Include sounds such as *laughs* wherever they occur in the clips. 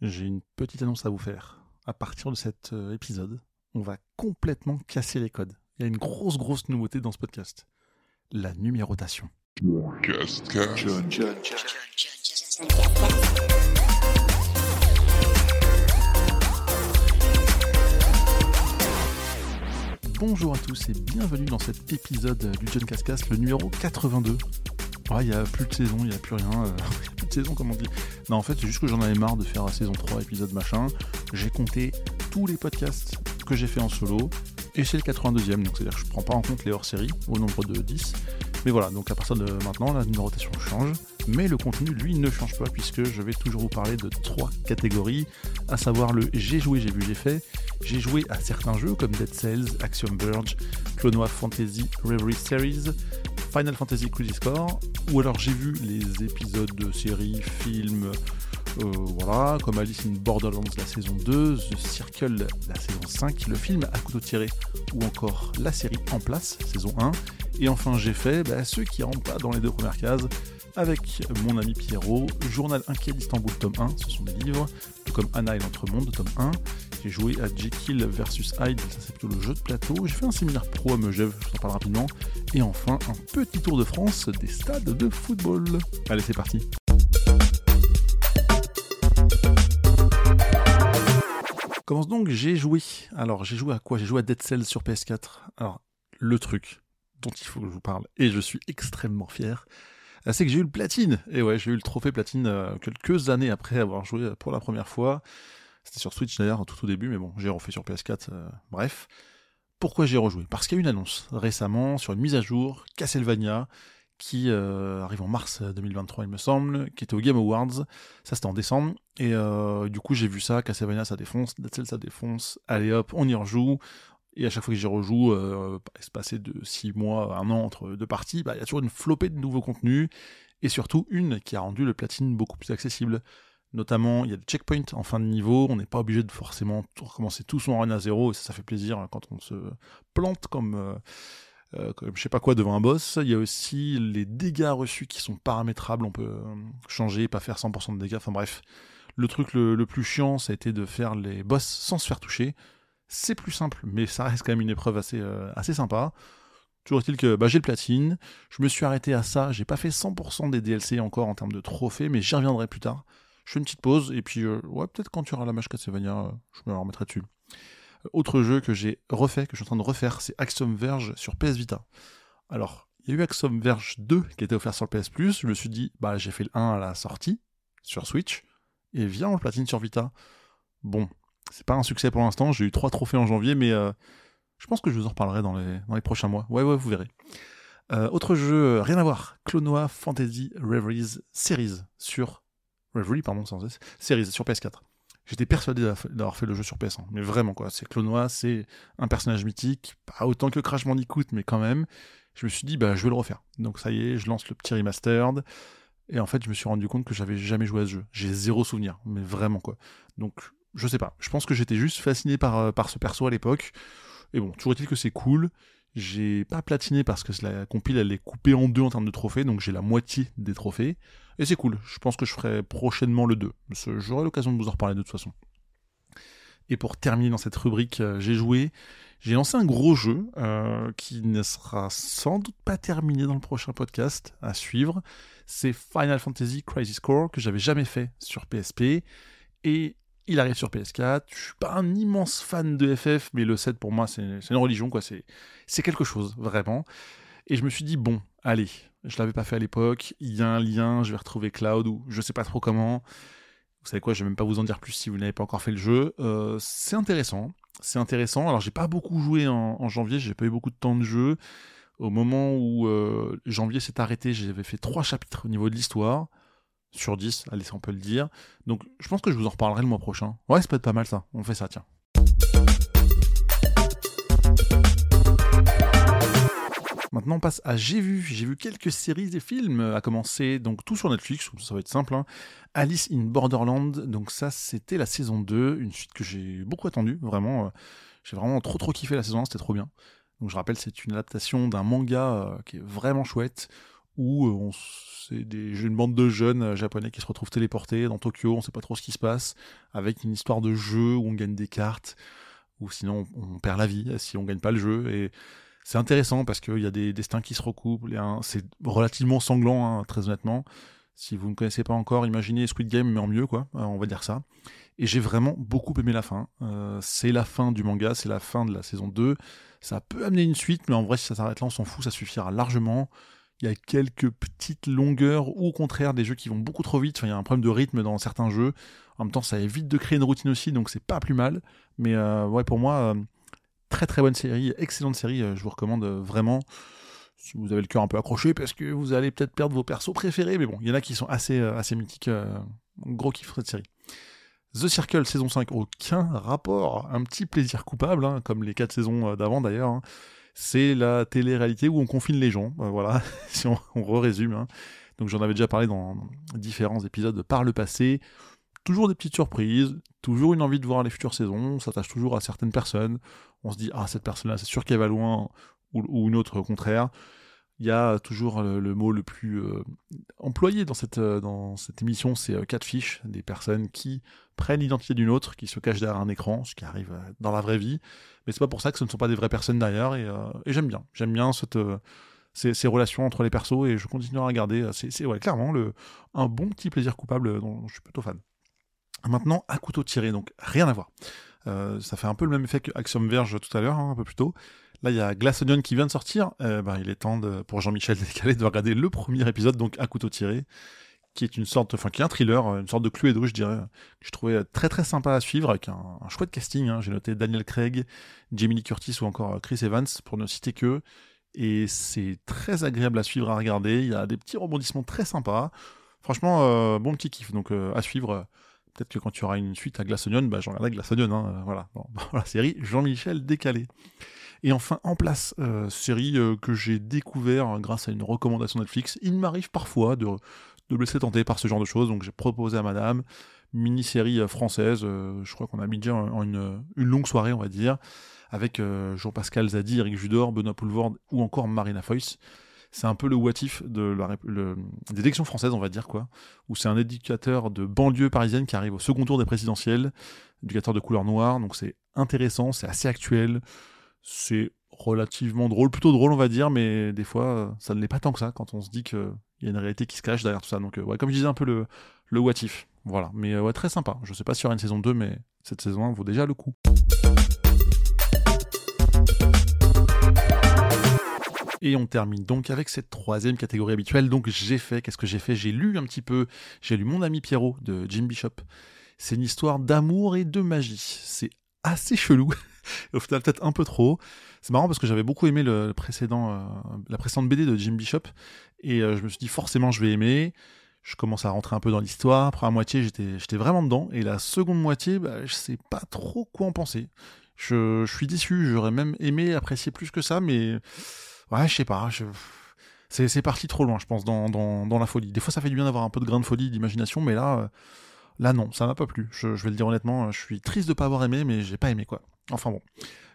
j'ai une petite annonce à vous faire. À partir de cet euh, épisode, on va complètement casser les codes. Il y a une grosse, grosse nouveauté dans ce podcast. La numérotation. Bonjour à tous et bienvenue dans cet épisode du John Cascast, le numéro 82. Ouais, il n'y a plus de saison, il n'y a plus rien. euh, *laughs* Comme on dit. Non, en fait, c'est juste que j'en avais marre de faire la saison 3, épisode machin. J'ai compté tous les podcasts que j'ai fait en solo. Et c'est le 82e, donc c'est-à-dire que je prends pas en compte les hors-séries au nombre de 10. Mais voilà, donc à partir de maintenant, la numérotation change. Mais le contenu, lui, ne change pas, puisque je vais toujours vous parler de trois catégories, à savoir le j'ai joué, j'ai vu, j'ai fait. J'ai joué à certains jeux comme Dead Cells, Axiom Verge, Clonoa Fantasy Reverie Series, Final Fantasy Crisis Core, ou alors j'ai vu les épisodes de séries, films, euh, voilà, comme Alice in Borderlands la saison 2, The Circle la saison 5, le film à couteau tiré, ou encore la série En place, saison 1. Et enfin j'ai fait bah, ceux qui rentrent pas dans les deux premières cases, avec mon ami Pierrot, Journal inquiet d'Istanbul tome 1, ce sont des livres, tout comme Anna et l'Entremonde tome 1. Joué à Jekyll versus Hyde, ça c'est plutôt le jeu de plateau. J'ai fait un séminaire pro à Megève, je vous en parle rapidement. Et enfin, un petit tour de France des stades de football. Allez, c'est parti. Commence donc, j'ai joué. Alors, j'ai joué à quoi? J'ai joué à Dead Cells sur PS4. Alors, le truc dont il faut que je vous parle, et je suis extrêmement fier, euh, c'est que j'ai eu le platine. Et ouais, j'ai eu le trophée platine euh, quelques années après avoir joué pour la première fois. C'était sur Switch d'ailleurs, tout au début, mais bon, j'ai refait sur PS4, euh, bref. Pourquoi j'ai rejoué? Parce qu'il y a eu une annonce récemment sur une mise à jour Castlevania qui euh, arrive en mars 2023, il me semble, qui était au Game Awards. Ça, c'était en décembre. Et euh, du coup, j'ai vu ça, Castlevania, ça défonce, Dead Cells, ça défonce. Allez hop, on y rejoue. Et à chaque fois que j'y rejoue, euh, espacé de 6 mois, 1 an entre deux parties, bah, il y a toujours une flopée de nouveaux contenus. Et surtout, une qui a rendu le platine beaucoup plus accessible. Notamment, il y a des checkpoints en fin de niveau, on n'est pas obligé de forcément recommencer tout son run à zéro, et ça, fait plaisir hein, quand on se plante comme, euh, euh, comme je sais pas quoi devant un boss. Il y a aussi les dégâts reçus qui sont paramétrables, on peut euh, changer, pas faire 100% de dégâts, enfin bref. Le truc le, plus chiant, ça a été de faire les boss sans se faire toucher. C'est plus simple, mais ça reste quand même une épreuve assez, assez sympa. Toujours est-il que bah, j'ai le platine, je me suis arrêté à ça, j'ai pas fait 100% des DLC encore en termes de trophées, mais j'y reviendrai plus tard. Je fais une petite pause, et puis euh, peut-être quand tu auras la match Castlevania, euh, je me remettrai dessus. Euh, Autre jeu que j'ai refait, que je suis en train de refaire, c'est Axiom Verge sur PS Vita. Alors, il y a eu Axiom Verge 2 qui était offert sur le PS Plus, je me suis dit, bah j'ai fait le 1 à la sortie, sur Switch, et viens on le platine sur Vita. Bon, c'est pas un succès pour l'instant, j'ai eu trois trophées en janvier, mais euh, je pense que je vous en reparlerai dans les, dans prochains mois. Ouais, ouais, vous verrez. Autre jeu, rien à voir, Clonoa Fantasy Reveries Series sur Reverie, pardon, sans S, Series sur PS4. J'étais persuadé d'avoir fait le jeu sur PS1, mais vraiment quoi. C'est Clonoa, c'est un personnage mythique, pas autant que Crash Bandicoot, mais quand même. Je me suis dit, bah, je vais le refaire. Donc ça y est, je lance le petit remastered. Et en fait, je me suis rendu compte que j'avais jamais joué à ce jeu. J'ai zéro souvenir, mais vraiment quoi. Donc, je sais pas. Je pense que j'étais juste fasciné par, euh, par ce perso à l'époque. Et bon, toujours est-il que c'est cool. J'ai pas platiné parce que la compile elle est coupée en deux en termes de trophées, donc j'ai la moitié des trophées. Et c'est cool. Je pense que je ferai prochainement le 2. Ce- J'aurai l'occasion de vous en reparler de toute façon. Et pour terminer dans cette rubrique, euh, j'ai joué, j'ai lancé un gros jeu euh, qui ne sera sans doute pas terminé dans le prochain podcast à suivre. C'est Final Fantasy Crisis Core que j'avais jamais fait sur PSP et il arrive sur PS4. Je suis pas un immense fan de FF, mais le 7 pour moi c'est une religion quoi. C'est quelque chose vraiment. Et je me suis dit bon, allez, je l'avais pas fait à l'époque. Il y a un lien, je vais retrouver Cloud ou je sais pas trop comment. Vous savez quoi, je vais même pas vous en dire plus si vous n'avez pas encore fait le jeu. Euh, c'est intéressant, c'est intéressant. Alors j'ai pas beaucoup joué en, en janvier, j'ai pas eu beaucoup de temps de jeu. Au moment où euh, janvier s'est arrêté, j'avais fait trois chapitres au niveau de l'histoire. Sur 10, allez, si on peut le dire. Donc je pense que je vous en reparlerai le mois prochain. Ouais, ça peut être pas mal ça. On fait ça, tiens. Maintenant, on passe à J'ai vu. J'ai vu quelques séries et films, à commencer donc tout sur Netflix, ça va être simple. hein. Alice in Borderland, donc ça c'était la saison 2, une suite que j'ai beaucoup attendue, vraiment. euh, J'ai vraiment trop trop kiffé la saison 1, c'était trop bien. Donc je rappelle, c'est une adaptation d'un manga euh, qui est vraiment chouette, où on, c'est une bande de jeunes japonais qui se retrouvent téléportés dans Tokyo, on sait pas trop ce qui se passe, avec une histoire de jeu où on gagne des cartes, ou sinon on perd la vie si on gagne pas le jeu. Et c'est intéressant parce qu'il y a des destins qui se recoupent. C'est relativement sanglant, hein, très honnêtement. Si vous ne connaissez pas encore, imaginez Squid Game, mais en mieux, quoi. Euh, on va dire ça. Et j'ai vraiment beaucoup aimé la fin. Euh, c'est la fin du manga, c'est la fin de la saison 2. Ça peut amener une suite, mais en vrai, si ça s'arrête là, on s'en fout, ça suffira largement. Il y a quelques petites longueurs, ou au contraire, des jeux qui vont beaucoup trop vite. Enfin, il y a un problème de rythme dans certains jeux. En même temps, ça évite de créer une routine aussi, donc c'est pas plus mal. Mais euh, ouais, pour moi, très très bonne série, excellente série. je vous recommande vraiment si vous avez le cœur un peu accroché, parce que vous allez peut-être perdre vos persos préférés, mais bon, il y en a qui sont assez, euh, assez mythiques. Euh, gros kiff cette série. The Circle saison 5, aucun rapport, un petit plaisir coupable, hein, comme les quatre saisons euh, d'avant d'ailleurs. Hein. C'est la télé-réalité où on confine les gens, voilà, *laughs* si on, résume. Hein. Donc j'en avais déjà parlé dans différents épisodes par le passé. Toujours des petites surprises, toujours une envie de voir les futures saisons, on s'attache toujours à certaines personnes. On se dit, ah, cette personne-là, c'est sûr qu'elle va loin, ou, une autre au contraire. Il y a toujours le, mot le plus euh, employé dans cette, euh, dans cette émission, c'est euh, catfish, des personnes qui prennent l'identité d'une autre, qui se cachent derrière un écran, ce qui arrive dans la vraie vie. Mais c'est pas pour ça que ce ne sont pas des vraies personnes derrière, et, j'aime bien. J'aime bien cette, ces, relations entre les persos, et je continuerai à regarder. C'est clairement le, un bon petit plaisir coupable dont je suis plutôt fan. Maintenant, à couteau tiré, donc rien à voir. ça fait un peu le même effet que Axiom Verge tout à l'heure, hein, un peu plus tôt. Là, il y a Glass Onion qui vient de sortir. Euh, ben, il est temps pour Jean-Michel *laughs* Décalé de regarder le premier épisode, donc à couteau tiré, qui est une sorte, enfin, qui est un thriller, une sorte de clou et je dirais, que je trouvais très très sympa à suivre, avec un, chouette casting. Hein. J'ai noté Daniel Craig, Jamie Lee Curtis ou encore Chris Evans, pour ne citer que. Et c'est très agréable à suivre, à regarder. Il y a des petits rebondissements très sympas. Franchement, euh, bon petit kiff. Donc euh, à suivre. Peut-être que quand tu auras une suite à Glass Onion, bah, j'en regarderai Glass Onion. Hein, voilà, *laughs* la série Jean-Michel Décalé. Et enfin, En place, euh, série euh, que j'ai découvert grâce à une recommandation Netflix. Il m'arrive parfois de, de me laisser tenter par ce genre de choses, donc j'ai proposé à madame mini-série euh, française, je crois qu'on a mis déjà en, une, une, longue soirée, on va dire, avec Jean-Pascal Zadi, Eric Judor, Benoît Poulvord ou encore Marina Foyce. C'est un peu le what de la, des élections françaises, on va dire, quoi, où c'est un éducateur de banlieue parisienne qui arrive au second tour des présidentielles, éducateur de couleur noire, donc c'est intéressant, c'est assez actuel, c'est relativement drôle, plutôt drôle on va dire, mais des fois ça ne l'est pas tant que ça quand on se dit qu'il y a une réalité qui se cache derrière tout ça. Donc euh, ouais, comme je disais un peu le, le what if. Voilà, mais euh, ouais, très sympa. Je sais pas s'il y aura une saison 2, mais cette saison 1 vaut déjà le coup. Et on termine donc avec cette troisième catégorie habituelle. Donc j'ai fait, qu'est-ce que j'ai fait? J'ai lu un petit peu, j'ai lu Mon ami Pierrot de Jim Bishop. C'est une histoire d'amour et de magie. C'est assez chelou. *laughs* *laughs* au final peut-être un peu trop. C'est marrant parce que j'avais beaucoup aimé le, précédent, euh, la précédente BD de Jim Bishop et euh, je me suis dit forcément je vais aimer. Je commence à rentrer un peu dans l'histoire. Première moitié, j'étais, vraiment dedans. Et la seconde moitié, bah, je sais pas trop quoi en penser. Je, suis déçu. J'aurais même aimé apprécier plus que ça, mais ouais, je sais pas. C'est, parti trop loin, je pense, dans, dans, dans, la folie. Des fois, ça fait du bien d'avoir un peu de grain de folie, d'imagination, mais là, euh, là non, ça m'a pas plu. Je, vais le dire honnêtement. Je suis triste de pas avoir aimé, mais j'ai pas aimé quoi. Enfin bon.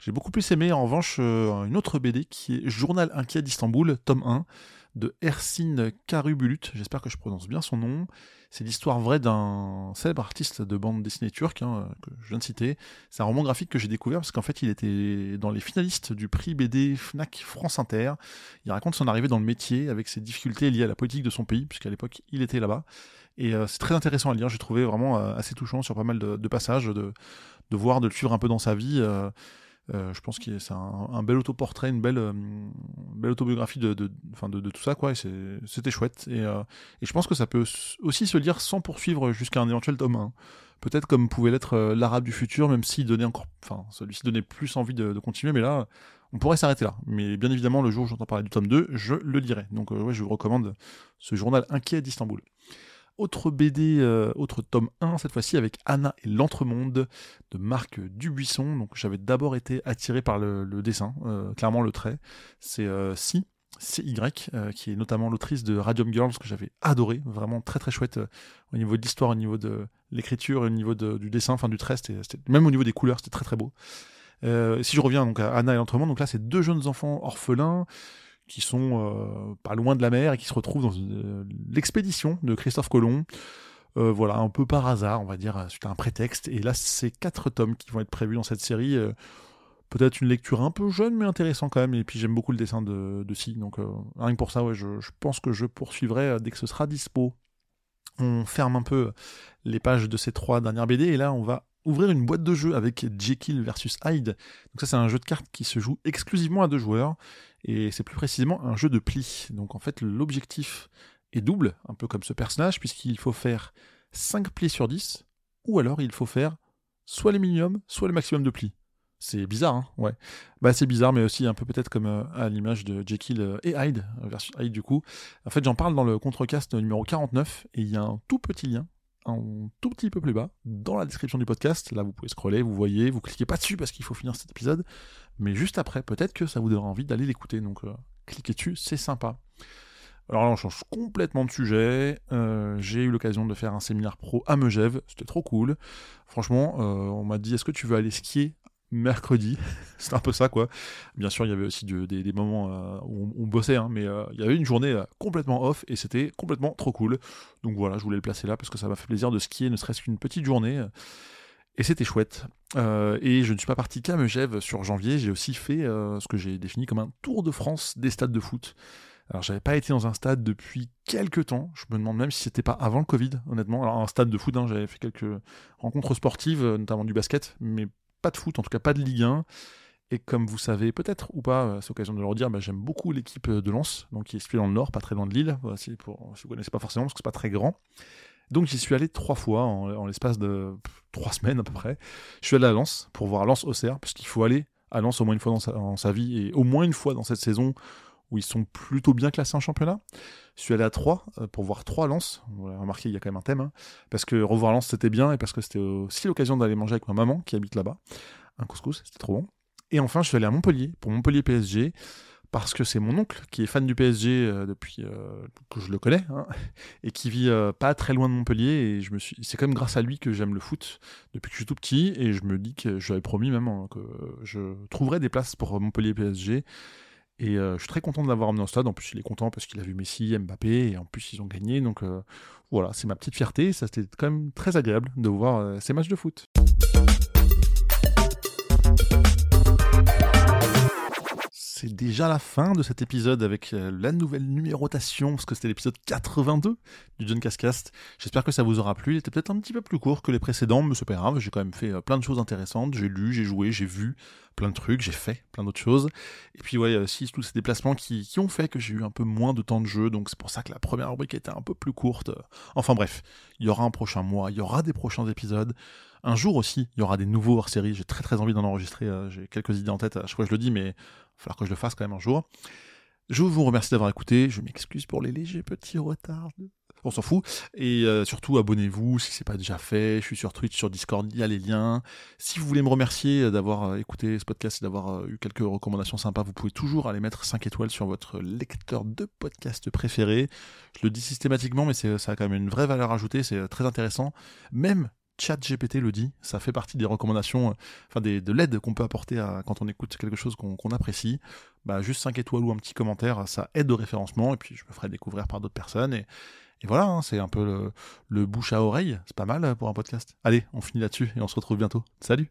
J'ai beaucoup plus aimé en revanche euh, une autre BD qui est Journal inquiet d'Istanbul, tome 1, de Ersin Karubulut, j'espère que je prononce bien son nom. C'est l'histoire vraie d'un célèbre artiste de bande dessinée turque, hein, que je viens de citer. C'est un roman graphique que j'ai découvert parce qu'en fait il était dans les finalistes du prix BD FNAC France Inter. Il raconte son arrivée dans le métier avec ses difficultés liées à la politique de son pays, puisqu'à l'époque il était là-bas. Et euh, c'est très intéressant à lire, j'ai trouvé vraiment euh, assez touchant sur pas mal de, passages, de, de, voir, de le suivre un peu dans sa vie. Euh, je pense que c'est un, bel autoportrait, une belle, belle autobiographie de, de, de, tout ça, quoi. C'était chouette. Et, et, je pense que ça peut aussi se lire sans poursuivre jusqu'à un éventuel tome 1. Peut-être comme pouvait l'être l'arabe du futur, même s'il donnait encore, enfin, celui-ci donnait plus envie de, continuer, mais là, on pourrait s'arrêter là. Mais bien évidemment, le jour où j'entends parler du tome 2, je le lirai. Donc, ouais, je vous recommande ce journal inquiet d'Istanbul. Autre BD, euh, autre tome 1, cette fois-ci avec Anna et l'Entremonde de Marc Dubuisson. Donc j'avais d'abord été attiré par le, dessin, euh, clairement le trait. C'est euh, Si, CY, qui est notamment l'autrice de Radium Girls, que j'avais adoré, vraiment très très chouette au niveau de l'histoire, au niveau de l'écriture, au niveau du dessin, enfin du trait, même au niveau des couleurs, c'était très très beau. si je reviens donc à Anna et l'Entremonde, donc là c'est deux jeunes enfants orphelins qui sont pas loin de la mer et qui se retrouvent dans l'expédition de Christophe Colomb. voilà, un peu par hasard, on va dire, c'est un prétexte. Et là, c'est quatre tomes qui vont être prévus dans cette série. Peut-être une lecture un peu jeune, mais intéressant quand même. Et puis j'aime beaucoup le dessin de, de. Donc rien que pour ça, ouais, je, pense que je poursuivrai dès que ce sera dispo. On ferme un peu les pages de ces trois dernières BD. Et là, on va ouvrir une boîte de jeu avec Jekyll versus Hyde. Donc ça c'est un jeu de cartes qui se joue exclusivement à deux joueurs et c'est plus précisément un jeu de pli. Donc en fait l'objectif est double, un peu comme ce personnage, puisqu'il faut faire 5 plis sur 10, ou alors il faut faire soit les minimums, soit le maximum de plis. C'est bizarre, hein Ouais. Bah c'est bizarre, mais aussi un peu peut-être comme euh, à l'image de Jekyll euh, et Hyde, versus Hyde du coup. En fait j'en parle dans le contrecast numéro 49, et il y a un tout petit lien un tout petit peu plus bas dans la description du podcast. Là, vous pouvez scroller, vous voyez, vous cliquez pas dessus parce qu'il faut finir cet épisode, mais juste après, peut-être que ça vous donnera envie d'aller l'écouter. Donc, euh, cliquez dessus, c'est sympa. Alors là, on change complètement de sujet. Euh, j'ai eu l'occasion de faire un séminaire pro à Megève, c'était trop cool. Franchement, euh, on m'a dit est-ce que tu veux aller skier mercredi. *laughs* C'était un peu ça, quoi. Bien sûr, il y avait aussi des, moments euh, où on, bossait, hein, mais euh, il y avait une journée euh, complètement off et c'était complètement trop cool. Donc voilà, je voulais le placer là parce que ça m'a fait plaisir de skier, ne serait-ce qu'une petite journée. Et c'était chouette. et je ne suis pas parti qu'à Megève sur janvier, j'ai aussi fait ce que j'ai défini comme un tour de France des stades de foot. Alors j'avais pas été dans un stade depuis quelques temps. Je me demande même si c'était pas avant le Covid, honnêtement. Alors un stade de foot, hein, j'avais fait quelques rencontres sportives, notamment du basket, mais pas de foot, en tout cas pas de Ligue 1. Et comme vous savez peut-être ou pas, euh, c'est l'occasion de le redire, bah, j'aime beaucoup l'équipe de Lens, donc qui est située dans le nord, pas très loin de Lille, pour, si vous connaissez pas forcément, parce que c'est pas très grand. Donc j'y suis allé trois fois en, l'espace de trois semaines à peu près. Je suis allé à Lens pour voir Lens Auxerre, puisqu'il faut aller à Lens au moins une fois dans sa, vie et au moins une fois dans cette saison où ils sont plutôt bien classés en championnat. Je suis allé à Troyes euh, pour voir trois Lens. Vous l'avez remarqué, il y a quand même un thème. Hein. parce que revoir Lens, c'était bien et parce que c'était aussi l'occasion d'aller manger avec ma maman qui habite là-bas. Un couscous, c'était trop bon. Et enfin, je suis allé à Montpellier pour Montpellier PSG parce que c'est mon oncle qui est fan du PSG euh, depuis euh, que je le connais hein, *laughs* et qui vit pas très loin de Montpellier et je me suis c'est quand même grâce à lui que j'aime le foot depuis que je suis tout petit et je me dis que je lui avais promis même hein, que je trouverais des places pour Montpellier PSG et euh, je suis très content de l'avoir emmené au stade. En plus, il est content parce qu'il a vu Messi, Mbappé, et en plus, ils ont gagné. Donc euh, voilà, c'est ma petite fierté. Ça, c'était quand même très agréable de voir euh, ces matchs de foot. C'est déjà la fin de cet épisode avec la nouvelle numérotation, parce que c'était l'épisode 82 du John Cascast. J'espère que ça vous aura plu. Il était peut-être un petit peu plus court que les précédents, mais c'est pas grave. J'ai quand même fait plein de choses intéressantes. J'ai lu, j'ai joué, j'ai vu plein de trucs, j'ai fait plein d'autres choses. Et puis ouais, aussi tous ces déplacements qui ont fait que j'ai eu un peu moins de temps de jeu, donc c'est pour ça que la première rubrique était un peu plus courte. Enfin bref, il y aura un prochain mois, il y aura des prochains épisodes. Un jour aussi, il y aura des nouveaux hors-série. J'ai très très envie d'en enregistrer. Euh, j'ai quelques idées en tête. À chaque fois je le dis, mais il va falloir que je le fasse quand même un jour. Je vous remercie d'avoir écouté. Je m'excuse pour les légers petits retards on s'en fout. Et euh, surtout, abonnez-vous si c'est pas déjà fait. Je suis sur Twitch, sur Discord, il y a les liens. Si vous voulez me remercier d'avoir euh, écouté ce podcast et d'avoir eu quelques recommandations sympas, vous pouvez toujours aller mettre 5 étoiles sur votre lecteur de podcast préféré. Je le dis systématiquement, mais ça a quand même une vraie valeur ajoutée, c'est très intéressant. Même ChatGPT le dit, ça fait partie des recommandations, enfin des, de l'aide qu'on peut apporter à, quand on écoute quelque chose qu'on apprécie. Bah, juste 5 étoiles ou un petit commentaire, ça aide au référencement, et puis je me ferai découvrir par d'autres personnes. Et, et voilà, hein, c'est un peu le, le, bouche à oreille. C'est pas mal euh, pour un podcast. Allez, on finit là-dessus et on se retrouve bientôt. Salut.